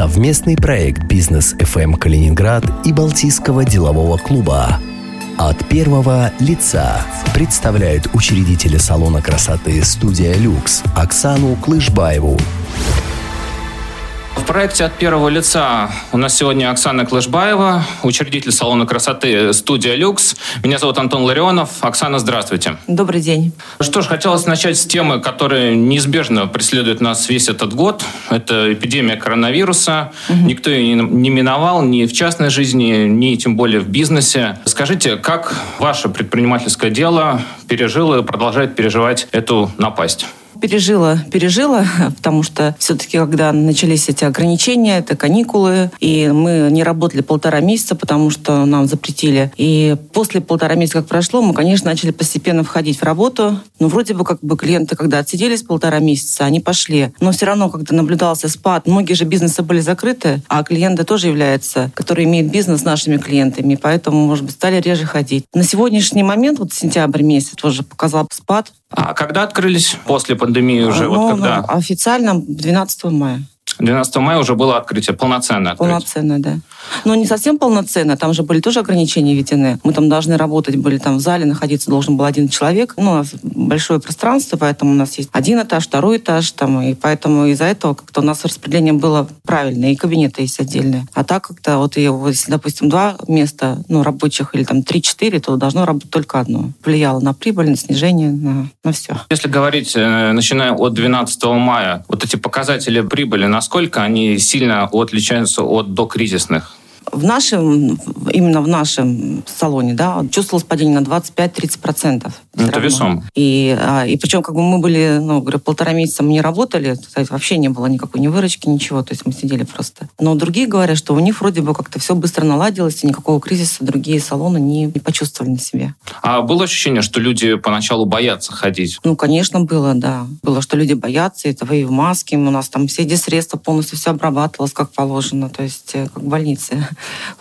Совместный проект «Бизнес FM Калининград» и Балтийского делового клуба. От первого лица представляют учредители салона красоты «Студия Люкс» Оксану Клышбаеву в проекте от первого лица у нас сегодня Оксана Клышбаева, учредитель салона красоты «Студия Люкс». Меня зовут Антон Ларионов. Оксана, здравствуйте. Добрый день. Что ж, хотелось начать с темы, которая неизбежно преследует нас весь этот год. Это эпидемия коронавируса. Угу. Никто ее не миновал ни в частной жизни, ни тем более в бизнесе. Скажите, как ваше предпринимательское дело пережило и продолжает переживать эту напасть? Пережила, пережила, потому что все-таки, когда начались эти ограничения, это каникулы, и мы не работали полтора месяца, потому что нам запретили. И после полтора месяца, как прошло, мы, конечно, начали постепенно входить в работу. Но вроде бы как бы клиенты, когда отсиделись полтора месяца, они пошли. Но все равно, когда наблюдался спад, многие же бизнесы были закрыты, а клиенты тоже являются, которые имеют бизнес с нашими клиентами, поэтому, может быть, стали реже ходить. На сегодняшний момент, вот сентябрь месяц тоже показал спад. А когда открылись после пандемии уже? Ну, вот когда? Ну, официально 12 мая. 12 мая уже было открытие, полноценное открытие. Полноценное, да. Но не совсем полноценно, там же были тоже ограничения введены. Мы там должны работать, были там в зале, находиться должен был один человек. Ну, у нас большое пространство, поэтому у нас есть один этаж, второй этаж, там, и поэтому из-за этого как-то у нас распределение было правильное, и кабинеты есть отдельные. А так как-то вот, если, допустим, два места, ну, рабочих или там три-четыре, то должно работать только одно. Влияло на прибыль, на снижение, на, на все. Если говорить, э, начиная от 12 мая, вот эти показатели прибыли, насколько они сильно отличаются от докризисных? В нашем, именно в нашем салоне, да, чувствовалось падение на 25-30%. Это весом. И, а, и причем, как бы мы были, ну, говорю, полтора месяца мы не работали, кстати, вообще не было никакой ни выручки, ничего, то есть мы сидели просто. Но другие говорят, что у них вроде бы как-то все быстро наладилось, и никакого кризиса другие салоны не, не почувствовали на себе. А было ощущение, что люди поначалу боятся ходить? Ну, конечно, было, да. Было, что люди боятся этого и в маске, у нас там все эти средства полностью все обрабатывалось как положено, то есть э, как в больнице.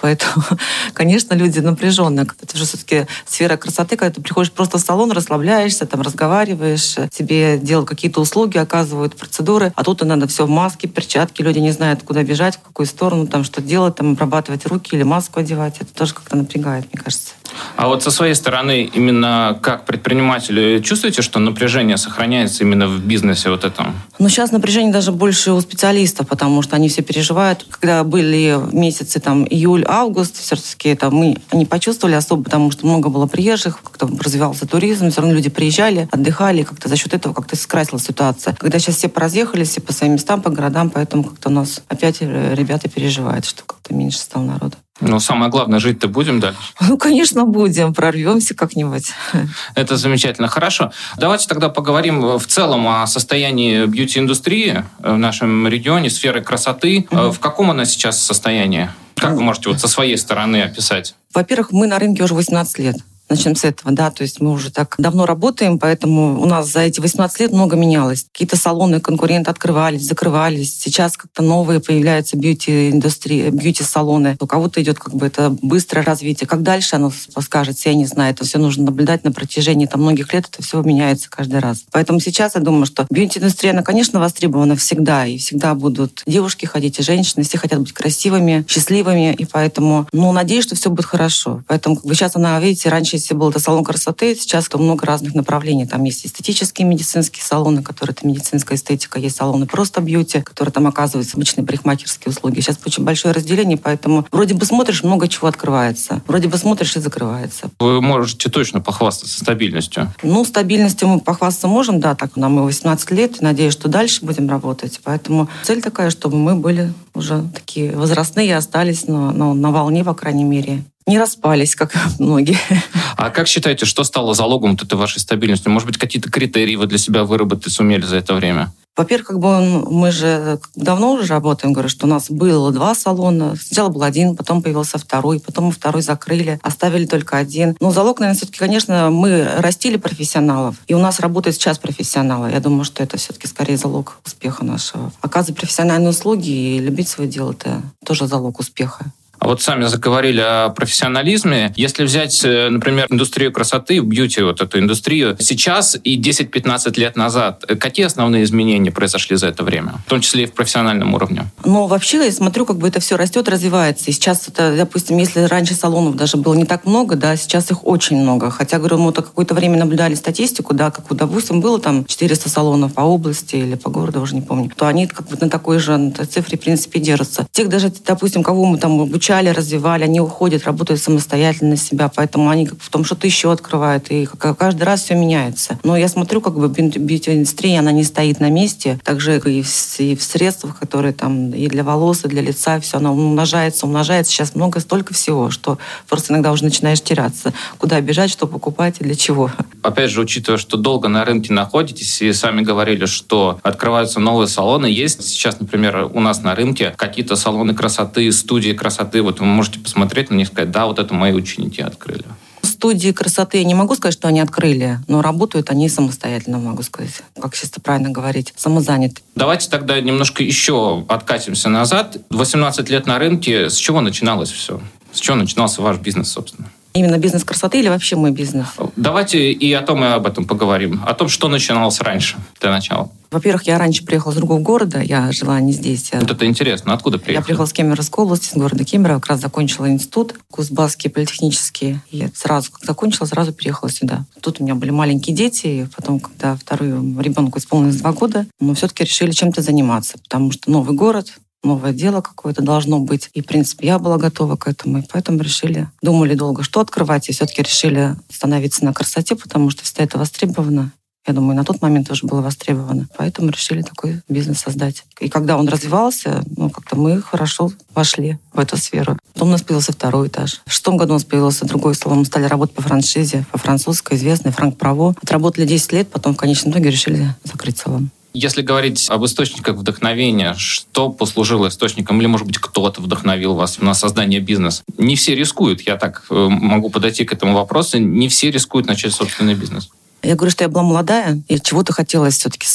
Поэтому, конечно, люди напряженные. Это же все-таки сфера красоты, когда ты приходишь просто в салон, расслабляешься, там разговариваешь, тебе делают какие-то услуги, оказывают процедуры, а тут и надо все в маске, перчатки, люди не знают, куда бежать, в какую сторону, там что делать, там обрабатывать руки или маску одевать. Это тоже как-то напрягает, мне кажется. А вот со своей стороны, именно как предприниматель, чувствуете, что напряжение сохраняется именно в бизнесе вот этом? Ну, сейчас напряжение даже больше у специалистов, потому что они все переживают. Когда были месяцы там июль-август, все-таки это мы не почувствовали особо, потому что много было приезжих, как-то развивался туризм, все равно люди приезжали, отдыхали, как-то за счет этого как-то скрасила ситуация. Когда сейчас все поразъехались, все по своим местам, по городам, поэтому как-то у нас опять ребята переживают, что как-то меньше стало народа. Ну, самое главное, жить-то будем дальше? Ну, конечно, будем. Прорвемся как-нибудь. Это замечательно. Хорошо. Давайте тогда поговорим в целом о состоянии бьюти-индустрии в нашем регионе, сферы красоты. Угу. В каком она сейчас состоянии? Как вы можете вот со своей стороны описать? Во-первых, мы на рынке уже 18 лет. Начнем с этого, да, то есть мы уже так давно работаем, поэтому у нас за эти 18 лет много менялось. Какие-то салоны, конкуренты открывались, закрывались. Сейчас как-то новые появляются бьюти-индустрии, бьюти-салоны. У кого-то идет как бы это быстрое развитие. Как дальше оно скажется, я не знаю. Это все нужно наблюдать на протяжении там, многих лет. Это все меняется каждый раз. Поэтому сейчас я думаю, что бьюти-индустрия, она, конечно, востребована всегда. И всегда будут девушки ходить и женщины. Все хотят быть красивыми, счастливыми. И поэтому, ну, надеюсь, что все будет хорошо. Поэтому как бы сейчас она, видите, раньше если был это салон красоты, сейчас там много разных направлений. Там есть эстетические медицинские салоны, которые это медицинская эстетика, есть салоны просто бьюти, которые там оказываются обычные парикмахерские услуги. Сейчас очень большое разделение, поэтому вроде бы смотришь, много чего открывается. Вроде бы смотришь и закрывается. Вы можете точно похвастаться стабильностью? Ну, стабильностью мы похвастаться можем, да, так нам и 18 лет, и надеюсь, что дальше будем работать. Поэтому цель такая, чтобы мы были уже такие возрастные, остались на, на, на волне, по крайней мере не распались, как многие. А как считаете, что стало залогом вот этой вашей стабильности? Может быть, какие-то критерии вы для себя выработать сумели за это время? Во-первых, как бы мы же давно уже работаем, говорю, что у нас было два салона. Сначала был один, потом появился второй, потом мы второй закрыли, оставили только один. Но залог, наверное, все-таки, конечно, мы растили профессионалов, и у нас работает сейчас профессионалы. Я думаю, что это все-таки скорее залог успеха нашего. Оказывать профессиональные услуги и любить свое дело, это тоже залог успеха. А вот сами заговорили о профессионализме. Если взять, э, например, индустрию красоты, бьюти, вот эту индустрию, сейчас и 10-15 лет назад, э, какие основные изменения произошли за это время? В том числе и в профессиональном уровне? Но вообще я смотрю, как бы это все растет, развивается. И сейчас это, допустим, если раньше салонов даже было не так много, да, сейчас их очень много. Хотя, говорю, мы то какое-то время наблюдали статистику, да, как, допустим, было там 400 салонов по области или по городу, уже не помню, то они как бы на такой же цифре, в принципе, держатся. Тех даже, допустим, кого мы там обучали, развивали, они уходят, работают самостоятельно на себя, поэтому они как в том что-то еще открывают, и каждый раз все меняется. Но я смотрю, как бы бьюти-индустрия, она не стоит на месте, также и в, и в средствах, которые там и для волос, и для лица, все оно умножается, умножается. Сейчас много, столько всего, что просто иногда уже начинаешь теряться. Куда бежать, что покупать и для чего. Опять же, учитывая, что долго на рынке находитесь, и сами говорили, что открываются новые салоны, есть сейчас, например, у нас на рынке какие-то салоны красоты, студии красоты, вот вы можете посмотреть на них и сказать, да, вот это мои ученики открыли студии красоты я не могу сказать, что они открыли, но работают они самостоятельно, могу сказать. Как сейчас правильно говорить, самозаняты. Давайте тогда немножко еще откатимся назад. 18 лет на рынке. С чего начиналось все? С чего начинался ваш бизнес, собственно? Именно бизнес красоты или вообще мой бизнес? Давайте и о том, и об этом поговорим. О том, что начиналось раньше, для начала. Во-первых, я раньше приехала с другого города, я жила не здесь. Вот это интересно, откуда приехала? Я приехала с Кемеровской области, с города Кемерово, как раз закончила институт, Кузбасский политехнический. И сразу, как закончила, сразу переехала сюда. Тут у меня были маленькие дети, и потом, когда вторую ребенку исполнилось два года, мы все-таки решили чем-то заниматься, потому что новый город, новое дело какое-то должно быть. И, в принципе, я была готова к этому. И поэтому решили, думали долго, что открывать. И все-таки решили становиться на красоте, потому что всегда это востребовано. Я думаю, на тот момент тоже было востребовано. Поэтому решили такой бизнес создать. И когда он развивался, ну, как-то мы хорошо вошли в эту сферу. Потом у нас появился второй этаж. В шестом году у нас появился другой салон. Мы стали работать по франшизе, по французской, известной, Франк Право. Отработали 10 лет, потом в конечном итоге решили закрыть салон. Если говорить об источниках вдохновения, что послужило источником, или, может быть, кто-то вдохновил вас на создание бизнеса? Не все рискуют, я так э, могу подойти к этому вопросу, не все рискуют начать собственный бизнес. Я говорю, что я была молодая, и чего-то хотелось все-таки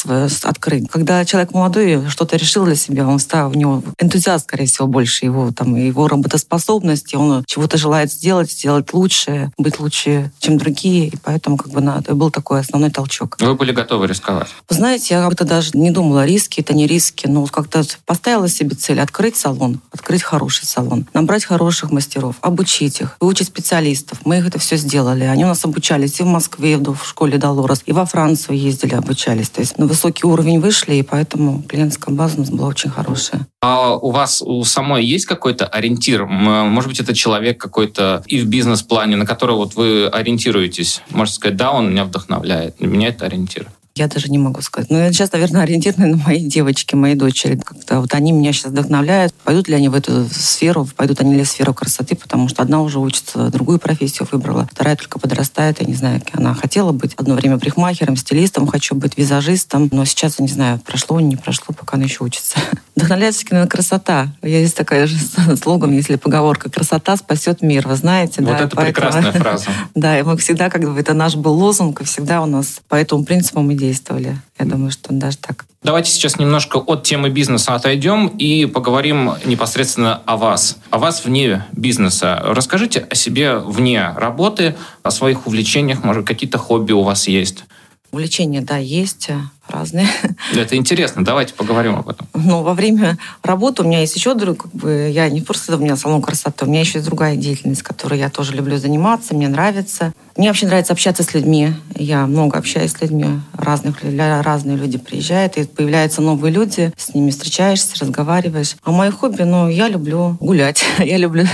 открыть. Когда человек молодой что-то решил для себя, он стал, у него энтузиаст, скорее всего, больше его, там, его работоспособности, он чего-то желает сделать, сделать лучше, быть лучше, чем другие, и поэтому как бы на, это был такой основной толчок. Вы были готовы рисковать? Вы знаете, я как-то даже не думала, риски это не риски, но как-то поставила себе цель открыть салон, открыть хороший салон, набрать хороших мастеров, обучить их, выучить специалистов. Мы их это все сделали. Они у нас обучались и в Москве, и в школе школе Долорес. И во Францию ездили, обучались. То есть на высокий уровень вышли, и поэтому клиентская база у нас была очень хорошая. А у вас у самой есть какой-то ориентир? Может быть, это человек какой-то и в бизнес-плане, на который вот вы ориентируетесь? Можете сказать, да, он меня вдохновляет. Меня это ориентир. Я даже не могу сказать. Но я сейчас, наверное, ориентирована на мои девочки, мои дочери. Как-то вот они меня сейчас вдохновляют. Пойдут ли они в эту сферу, пойдут они ли в сферу красоты, потому что одна уже учится, другую профессию выбрала, вторая только подрастает. Я не знаю, она хотела быть одно время прихмахером, стилистом, хочу быть визажистом, но сейчас, я не знаю, прошло, не прошло, пока она еще учится. Вдохновляется на красота. Есть такая же слоган, если поговорка «красота спасет мир», вы знаете. Вот да, это поэтому... прекрасная фраза. Да, и мы всегда, как бы, это наш был лозунг, и всегда у нас по этому принципу мы действовали. Я думаю, что даже так. Давайте сейчас немножко от темы бизнеса отойдем и поговорим непосредственно о вас. О вас вне бизнеса. Расскажите о себе вне работы, о своих увлечениях, может, какие-то хобби у вас есть. Увлечения, да, есть разные. Это интересно, давайте поговорим об этом. Ну, во время работы у меня есть еще друг, как бы, я не просто у меня салон красоты, у меня еще есть другая деятельность, которой я тоже люблю заниматься, мне нравится. Мне вообще нравится общаться с людьми. Я много общаюсь с людьми, разных, разные люди приезжают, и появляются новые люди, с ними встречаешься, разговариваешь. А мое хобби, ну, я люблю гулять, я люблю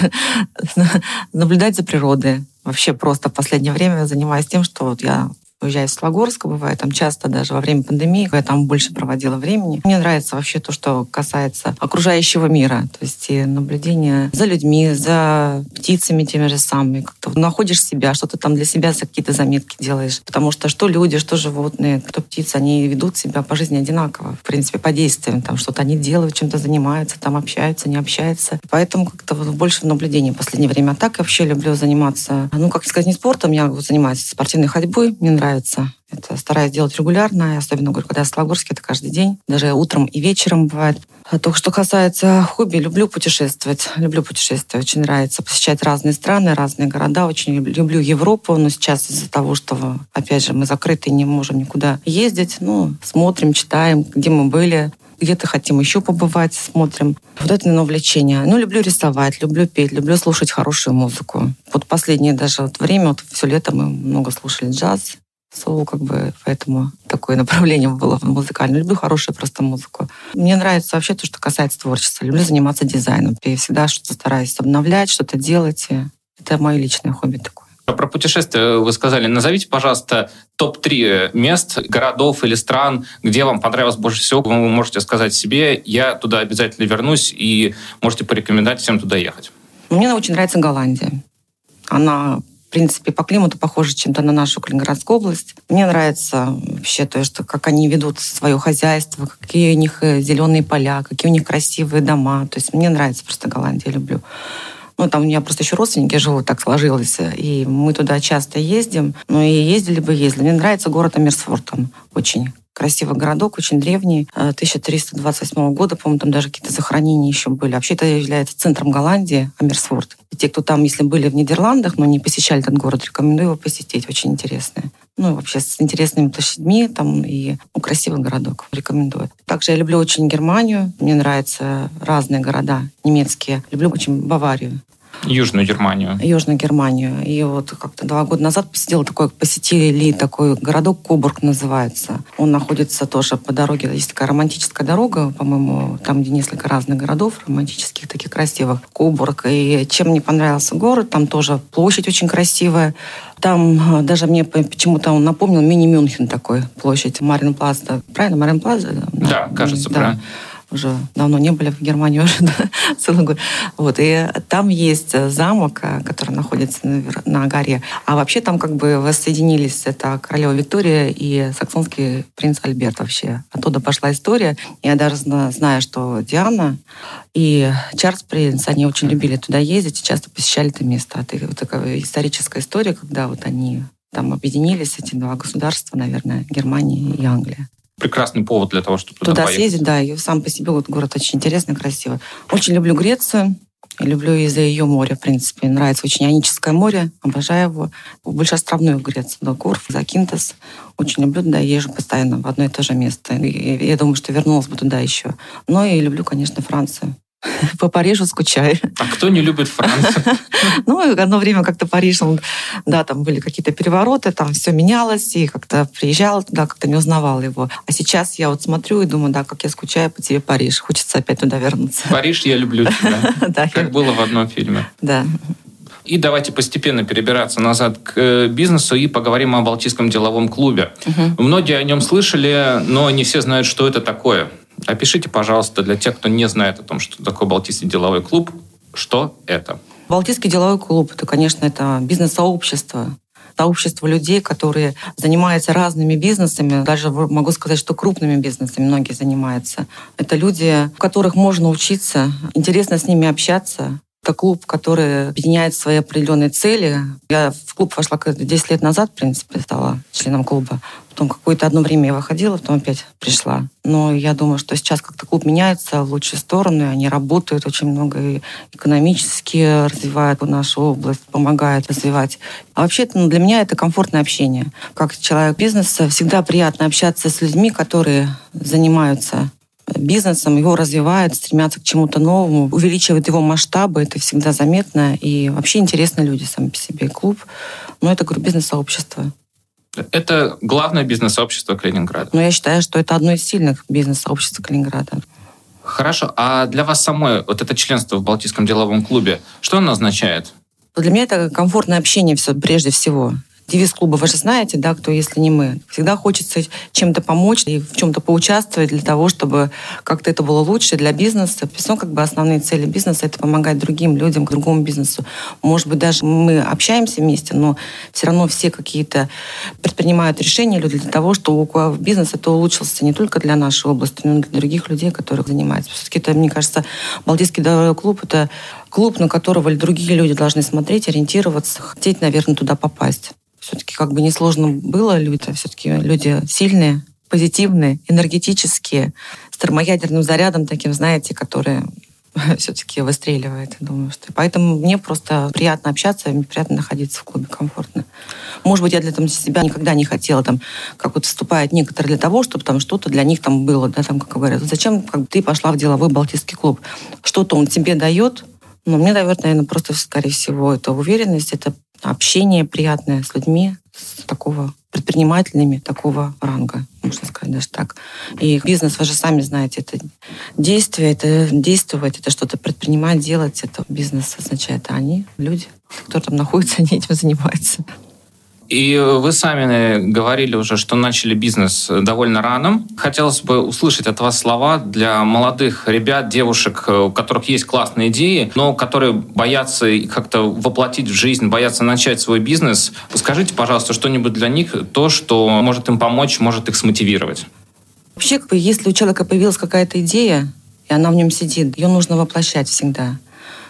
наблюдать за природой. Вообще просто в последнее время занимаюсь тем, что вот я уезжаю из Слогорска, бывает там часто даже во время пандемии, я там больше проводила времени. Мне нравится вообще то, что касается окружающего мира, то есть и наблюдение за людьми, за птицами теми же самыми. Как-то находишь себя, что-то там для себя какие-то заметки делаешь. Потому что что люди, что животные, кто птицы, они ведут себя по жизни одинаково. В принципе, по действиям. Там что-то они делают, чем-то занимаются, там общаются, не общаются. Поэтому как-то больше в в последнее время. А так я вообще люблю заниматься, ну, как сказать, не спортом, я занимаюсь спортивной ходьбой, мне нравится нравится. Это стараюсь делать регулярно, особенно говорю, когда я в Слогорске, это каждый день, даже утром и вечером бывает. А то, что касается хобби, люблю путешествовать. Люблю путешествовать, очень нравится посещать разные страны, разные города. Очень люблю Европу, но сейчас из-за того, что, опять же, мы закрыты, не можем никуда ездить, ну, смотрим, читаем, где мы были. где-то хотим еще побывать, смотрим. Вот это, наверное, увлечение. Ну, люблю рисовать, люблю петь, люблю слушать хорошую музыку. Вот последнее даже вот время, вот все лето мы много слушали джаз, соул, как бы, поэтому такое направление было музыкальное. Люблю хорошую просто музыку. Мне нравится вообще то, что касается творчества. Люблю заниматься дизайном. Я всегда что-то стараюсь обновлять, что-то делать. Это мое личное хобби такое. Про путешествия вы сказали. Назовите, пожалуйста, топ-3 мест, городов или стран, где вам понравилось больше всего. Вы можете сказать себе, я туда обязательно вернусь, и можете порекомендовать всем туда ехать. Мне очень нравится Голландия. Она в принципе, по климату похожа чем-то на нашу Калининградскую область. Мне нравится вообще то, что как они ведут свое хозяйство, какие у них э, зеленые поля, какие у них красивые дома. То есть мне нравится просто Голландия, люблю. Ну, там у меня просто еще родственники живут, так сложилось. И мы туда часто ездим. Ну, и ездили бы, ездили. Мне нравится город Амерсфорд. Он очень красивый городок, очень древний, 1328 э, года, по-моему, там даже какие-то захоронения еще были. Вообще это является центром Голландии, Амерсфорд. И те, кто там, если были в Нидерландах, но не посещали этот город, рекомендую его посетить, очень интересный. Ну, вообще с интересными площадьми там и ну, красивый городок, рекомендую. Также я люблю очень Германию, мне нравятся разные города немецкие. Люблю очень Баварию. Южную Германию. Южную Германию. И вот как-то два года назад посетила такой, посетили такой городок Кобург называется. Он находится тоже по дороге, есть такая романтическая дорога, по-моему, там, где несколько разных городов, романтических, таких красивых. Кобург. И чем мне понравился город, там тоже площадь очень красивая. Там даже мне почему-то он напомнил мини-Мюнхен такой, площадь Марин Плаза. Правильно, Марин Плаза? Да, кажется, да. правильно уже давно не были в Германии уже да, целый год. Вот, и там есть замок, э, который находится на, на горе. А вообще там как бы воссоединились это королева Виктория и саксонский принц Альберт вообще. Оттуда пошла история. Я даже знаю, что Диана и Чарльз принц, они очень любили туда ездить и часто посещали это место. Это вот такая историческая история, когда вот они там объединились, эти два государства, наверное, Германия и Англия прекрасный повод для того, чтобы туда, туда поехать. съездить, да. И сам по себе вот город очень интересный, красивый. Очень люблю Грецию. Люблю из-за ее моря, в принципе. Нравится очень Ионическое море. Обожаю его. Большеостровную Грецию. Да, Корф, Закинтес. Очень люблю, да, езжу постоянно в одно и то же место. И я думаю, что вернулась бы туда еще. Но и люблю, конечно, Францию. По Парижу скучаю. А кто не любит Францию? Ну, одно время как-то Париж, да, там были какие-то перевороты, там все менялось, и как-то приезжала туда, как-то не узнавала его. А сейчас я вот смотрю и думаю, да, как я скучаю по тебе, Париж. Хочется опять туда вернуться. Париж, я люблю тебя. Как было в одном фильме. Да. И давайте постепенно перебираться назад к э, бизнесу и поговорим о Балтийском деловом клубе. Угу. Многие о нем слышали, но не все знают, что это такое. Опишите, пожалуйста, для тех, кто не знает о том, что такое Балтийский деловой клуб, что это? Балтийский деловой клуб, это, конечно, это бизнес-сообщество, сообщество людей, которые занимаются разными бизнесами, даже могу сказать, что крупными бизнесами многие занимаются. Это люди, у которых можно учиться, интересно с ними общаться, это клуб, который объединяет свои определенные цели. Я в клуб вошла 10 лет назад, в принципе, стала членом клуба. Потом какое-то одно время я выходила, потом опять пришла. Но я думаю, что сейчас как-то клуб меняется в лучшие стороны. Они работают очень много и экономически развивают нашу область, помогают развивать. А вообще ну, для меня это комфортное общение. Как человек бизнеса всегда приятно общаться с людьми, которые занимаются бизнесом, его развивают, стремятся к чему-то новому, увеличивают его масштабы, это всегда заметно. И вообще интересные люди сами по себе. Клуб, ну, это, говорю, бизнес-сообщество. Это главное бизнес-сообщество Калининграда? Ну, я считаю, что это одно из сильных бизнес-сообществ Калининграда. Хорошо. А для вас самой вот это членство в Балтийском деловом клубе, что оно означает? Для меня это комфортное общение все, прежде всего девиз клуба вы же знаете, да, кто, если не мы. Всегда хочется чем-то помочь и в чем-то поучаствовать для того, чтобы как-то это было лучше для бизнеса. Все как бы основные цели бизнеса — это помогать другим людям, к другому бизнесу. Может быть, даже мы общаемся вместе, но все равно все какие-то предпринимают решения для того, чтобы бизнес это улучшился не только для нашей области, но и для других людей, которые занимаются. Все-таки это, мне кажется, Балтийский дорогой клуб — это клуб, на которого другие люди должны смотреть, ориентироваться, хотеть, наверное, туда попасть все-таки как бы несложно было. Люди все-таки люди сильные, позитивные, энергетические, с термоядерным зарядом таким, знаете, которые все-таки выстреливает. Думаю, что... Поэтому мне просто приятно общаться, мне приятно находиться в клубе комфортно. Может быть, я для там, себя никогда не хотела, там, как вот вступают некоторые для того, чтобы там что-то для них там было, да, там, как говорят. Зачем как ты пошла в деловой балтийский клуб? Что-то он тебе дает, но мне дает, наверное, просто, скорее всего, это уверенность, это общение приятное с людьми, с такого предпринимателями такого ранга, можно сказать даже так. И бизнес, вы же сами знаете, это действие, это действовать, это что-то предпринимать, делать, это бизнес означает, а они, люди, кто там находится, они этим занимаются. И вы сами говорили уже, что начали бизнес довольно рано. Хотелось бы услышать от вас слова для молодых ребят, девушек, у которых есть классные идеи, но которые боятся как-то воплотить в жизнь, боятся начать свой бизнес. Скажите, пожалуйста, что-нибудь для них, то, что может им помочь, может их смотивировать. Вообще, если у человека появилась какая-то идея, и она в нем сидит, ее нужно воплощать всегда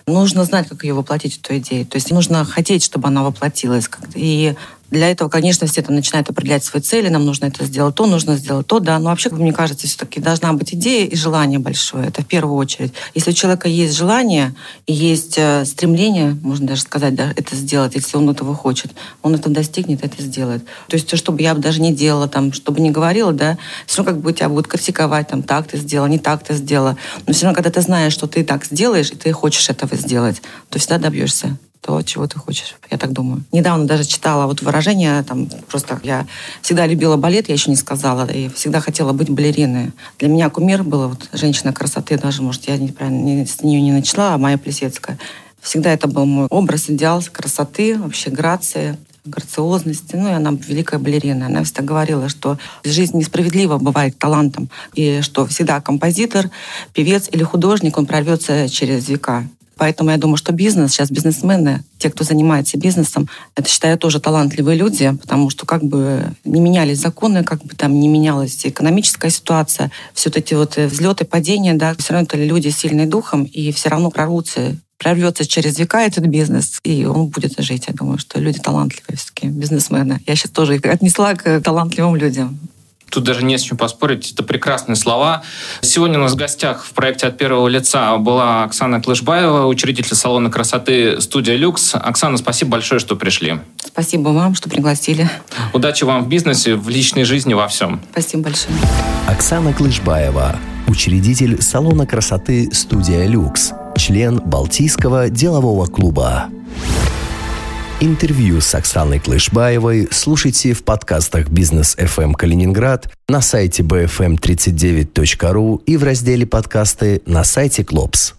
нужно знать, как ее воплотить, эту идею. То есть нужно хотеть, чтобы она воплотилась. И для этого, конечно, все там начинают определять свои цели, нам нужно это сделать, то нужно сделать то, да. Но вообще, мне кажется, все-таки должна быть идея и желание большое. Это в первую очередь. Если у человека есть желание и есть э, стремление, можно даже сказать, да, это сделать, если он этого хочет, он это достигнет, это сделает. То есть, что бы я даже не делала, там, что бы ни говорила, да, все равно как бы тебя будут критиковать, там, так ты сделала, не так ты сделала. Но все равно, когда ты знаешь, что ты так сделаешь, и ты хочешь этого сделать, то всегда добьешься то, чего ты хочешь. Я так думаю. Недавно даже читала вот выражение, там, просто я всегда любила балет, я еще не сказала, и всегда хотела быть балериной. Для меня кумир была вот женщина красоты, даже, может, я неправильно не, с нее не начала, а моя Плесецкая. Всегда это был мой образ, идеал красоты, вообще грации грациозности. Ну, и она великая балерина. Она всегда говорила, что жизнь несправедлива бывает талантом, и что всегда композитор, певец или художник, он прорвется через века. Поэтому я думаю, что бизнес, сейчас бизнесмены, те, кто занимается бизнесом, это, считаю, тоже талантливые люди, потому что как бы не менялись законы, как бы там не менялась экономическая ситуация, все эти вот взлеты, падения, да, все равно это люди сильные духом, и все равно прорвутся прорвется через века этот бизнес, и он будет жить. Я думаю, что люди талантливые все-таки, бизнесмены. Я сейчас тоже их отнесла к талантливым людям. Тут даже не с чем поспорить, это прекрасные слова. Сегодня у нас в гостях в проекте «От первого лица» была Оксана Клышбаева, учредитель салона красоты «Студия Люкс». Оксана, спасибо большое, что пришли. Спасибо вам, что пригласили. Удачи вам в бизнесе, в личной жизни, во всем. Спасибо большое. Оксана Клышбаева, учредитель салона красоты «Студия Люкс», член Балтийского делового клуба. Интервью с Оксаной Клышбаевой слушайте в подкастах «Бизнес FM Калининград», на сайте bfm39.ru и в разделе «Подкасты» на сайте «Клопс».